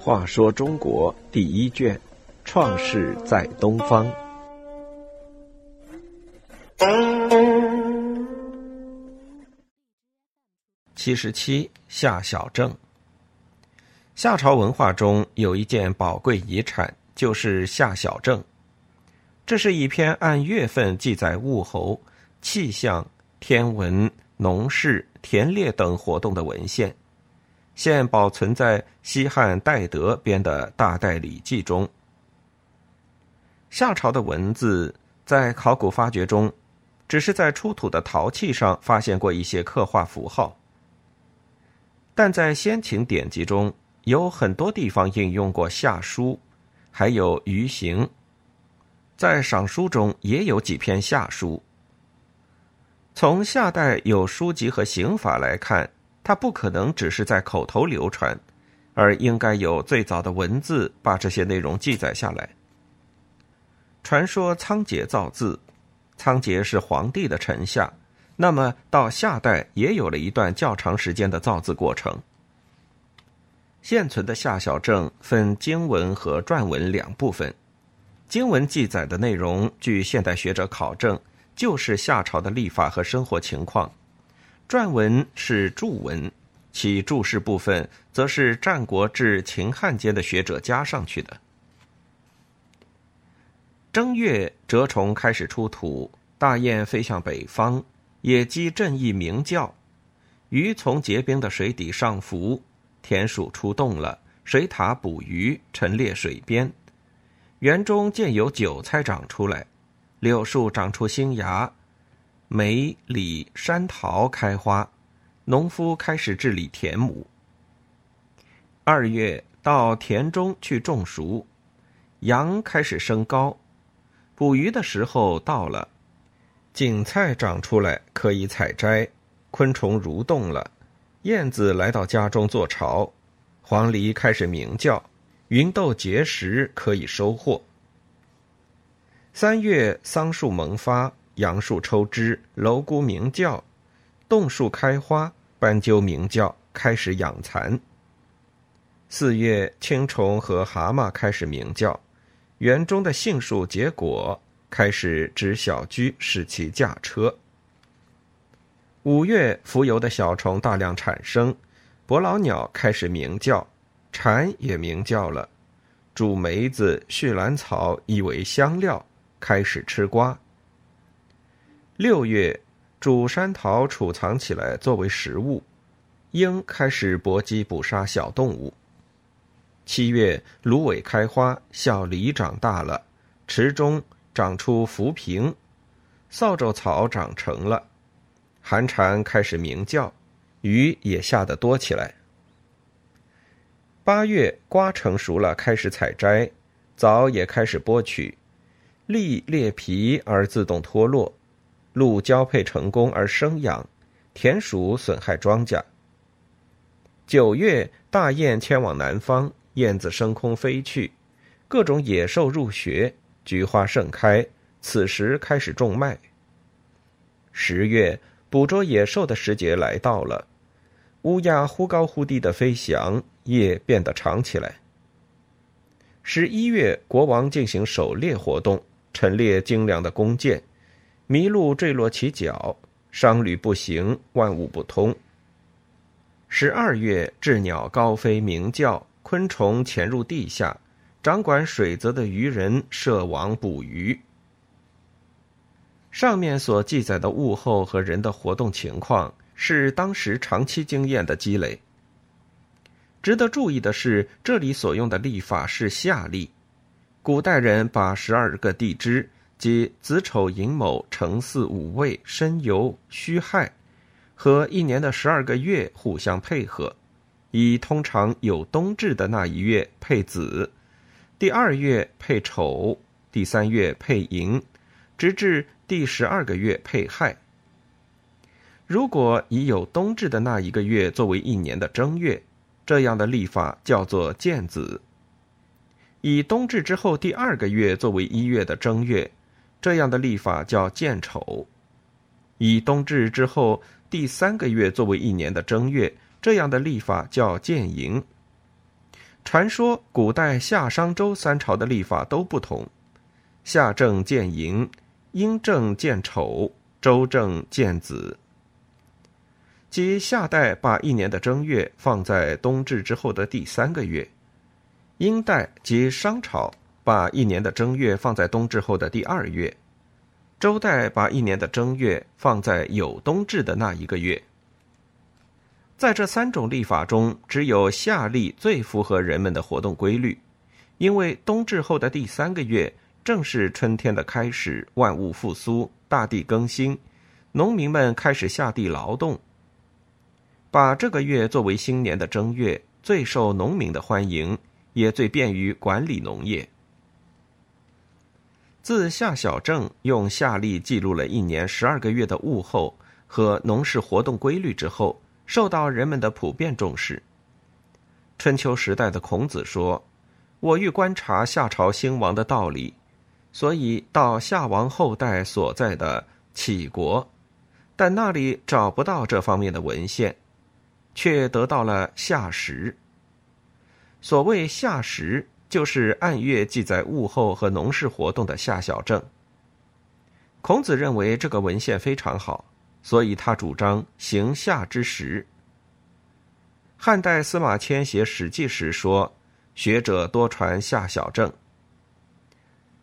话说中国第一卷，创世在东方。七十七，夏小正。夏朝文化中有一件宝贵遗产，就是夏小正。这是一篇按月份记载物候、气象、天文、农事、田猎等活动的文献，现保存在西汉戴德编的《大代礼记》中。夏朝的文字在考古发掘中，只是在出土的陶器上发现过一些刻画符号，但在先秦典籍中。有很多地方引用过夏书，还有鱼形，在赏书中也有几篇夏书。从夏代有书籍和刑法来看，它不可能只是在口头流传，而应该有最早的文字把这些内容记载下来。传说仓颉造字，仓颉是皇帝的臣下，那么到夏代也有了一段较长时间的造字过程。现存的夏小正分经文和篆文两部分，经文记载的内容，据现代学者考证，就是夏朝的历法和生活情况；篆文是注文，其注释部分则是战国至秦汉间的学者加上去的。正月，蛰虫开始出土，大雁飞向北方，野鸡振翼鸣叫，鱼从结冰的水底上浮。田鼠出动了，水獭捕鱼，陈列水边。园中见有韭菜长出来，柳树长出新芽，梅、李、山桃开花，农夫开始治理田亩。二月到田中去种熟，羊开始升高，捕鱼的时候到了，锦菜长出来可以采摘，昆虫蠕动了。燕子来到家中做巢，黄鹂开始鸣叫，芸豆结实，可以收获。三月，桑树萌发，杨树抽枝，蝼蛄鸣叫，洞树开花，斑鸠鸣叫，开始养蚕。四月，青虫和蛤蟆开始鸣叫，园中的杏树结果，开始织小居，使其驾车。五月，浮游的小虫大量产生，伯劳鸟开始鸣叫，蝉也鸣叫了。煮梅子、蕢兰草以为香料，开始吃瓜。六月，煮山桃储藏起来作为食物，鹰开始搏击捕杀小动物。七月，芦苇开花，小梨长大了，池中长出浮萍，扫帚草长成了。寒蝉开始鸣叫，雨也下得多起来。八月瓜成熟了，开始采摘，枣也开始剥取，栗裂皮而自动脱落，鹿交配成功而生养，田鼠损害庄稼。九月大雁迁往南方，燕子升空飞去，各种野兽入学，菊花盛开，此时开始种麦。十月。捕捉野兽的时节来到了，乌鸦忽高忽低的飞翔，夜变得长起来。十一月，国王进行狩猎活动，陈列精良的弓箭，麋鹿坠落其脚，商旅不行，万物不通。十二月，鸷鸟高飞鸣叫，昆虫潜入地下，掌管水泽的渔人设网捕鱼。上面所记载的物候和人的活动情况，是当时长期经验的积累。值得注意的是，这里所用的历法是夏历。古代人把十二个地支，即子丑寅卯辰巳午未申酉戌亥，和一年的十二个月互相配合，以通常有冬至的那一月配子，第二月配丑，第三月配寅，直至。第十二个月配亥。如果以有冬至的那一个月作为一年的正月，这样的历法叫做建子；以冬至之后第二个月作为一月的正月，这样的历法叫建丑；以冬至之后第三个月作为一年的正月，这样的历法叫建寅。传说古代夏商周三朝的历法都不同，夏正建寅，殷正建丑，周正建子。即夏代把一年的正月放在冬至之后的第三个月，殷代及商朝把一年的正月放在冬至后的第二月，周代把一年的正月放在有冬至的那一个月。在这三种历法中，只有夏历最符合人们的活动规律，因为冬至后的第三个月正是春天的开始，万物复苏，大地更新，农民们开始下地劳动。把这个月作为新年的正月，最受农民的欢迎，也最便于管理农业。自夏小正用夏历记录了一年十二个月的物候和农事活动规律之后，受到人们的普遍重视。春秋时代的孔子说：“我欲观察夏朝兴亡的道理，所以到夏王后代所在的杞国，但那里找不到这方面的文献。”却得到了夏时。所谓夏时，就是按月记载物候和农事活动的夏小正。孔子认为这个文献非常好，所以他主张行夏之时。汉代司马迁写《史记》时说：“学者多传夏小正。”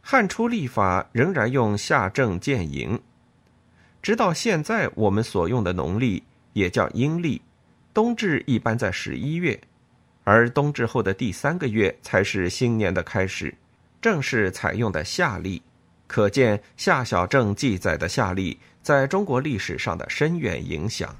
汉初历法仍然用夏正建寅，直到现在我们所用的农历也叫阴历。冬至一般在十一月，而冬至后的第三个月才是新年的开始，正是采用的夏历。可见夏小正记载的夏历在中国历史上的深远影响。